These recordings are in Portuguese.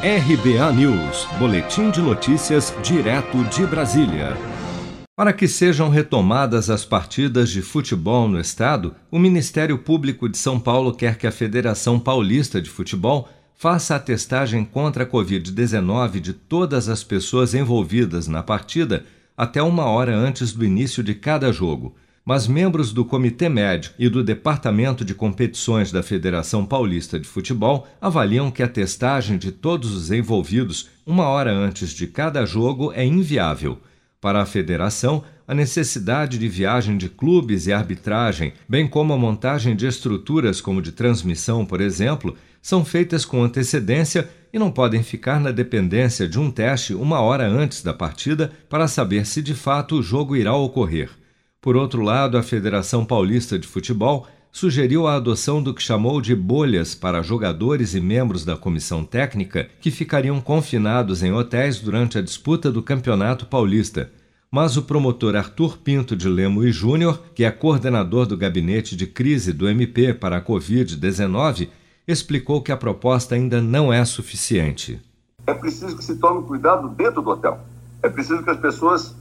RBA News, Boletim de Notícias, direto de Brasília. Para que sejam retomadas as partidas de futebol no estado, o Ministério Público de São Paulo quer que a Federação Paulista de Futebol faça a testagem contra a Covid-19 de todas as pessoas envolvidas na partida até uma hora antes do início de cada jogo mas membros do Comitê Médico e do Departamento de Competições da Federação Paulista de Futebol avaliam que a testagem de todos os envolvidos uma hora antes de cada jogo é inviável. Para a federação, a necessidade de viagem de clubes e arbitragem, bem como a montagem de estruturas como de transmissão, por exemplo, são feitas com antecedência e não podem ficar na dependência de um teste uma hora antes da partida para saber se de fato o jogo irá ocorrer. Por outro lado, a Federação Paulista de Futebol sugeriu a adoção do que chamou de bolhas para jogadores e membros da comissão técnica que ficariam confinados em hotéis durante a disputa do Campeonato Paulista. Mas o promotor Arthur Pinto de Lemo e Júnior, que é coordenador do gabinete de crise do MP para a Covid-19, explicou que a proposta ainda não é suficiente. É preciso que se tome cuidado dentro do hotel. É preciso que as pessoas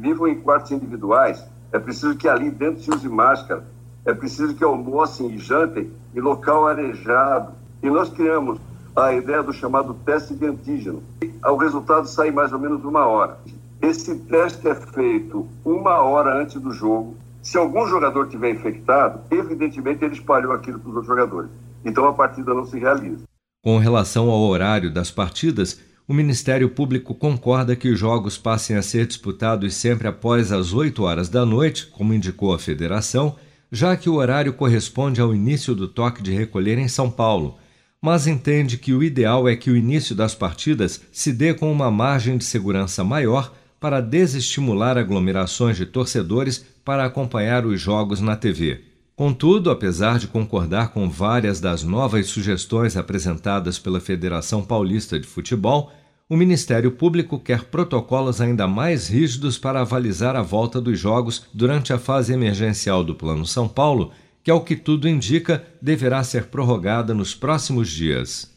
vivam em quartos individuais, é preciso que ali dentro se use máscara, é preciso que almocem e jantem em local arejado. E nós criamos a ideia do chamado teste de antígeno. O resultado sai mais ou menos uma hora. Esse teste é feito uma hora antes do jogo. Se algum jogador tiver infectado, evidentemente ele espalhou aquilo para os outros jogadores. Então a partida não se realiza. Com relação ao horário das partidas, o Ministério Público concorda que os jogos passem a ser disputados sempre após as 8 horas da noite, como indicou a federação, já que o horário corresponde ao início do toque de recolher em São Paulo, mas entende que o ideal é que o início das partidas se dê com uma margem de segurança maior para desestimular aglomerações de torcedores para acompanhar os jogos na TV. Contudo, apesar de concordar com várias das novas sugestões apresentadas pela Federação Paulista de Futebol, o Ministério Público quer protocolos ainda mais rígidos para avalizar a volta dos jogos durante a fase emergencial do Plano São Paulo, que, ao que tudo indica, deverá ser prorrogada nos próximos dias.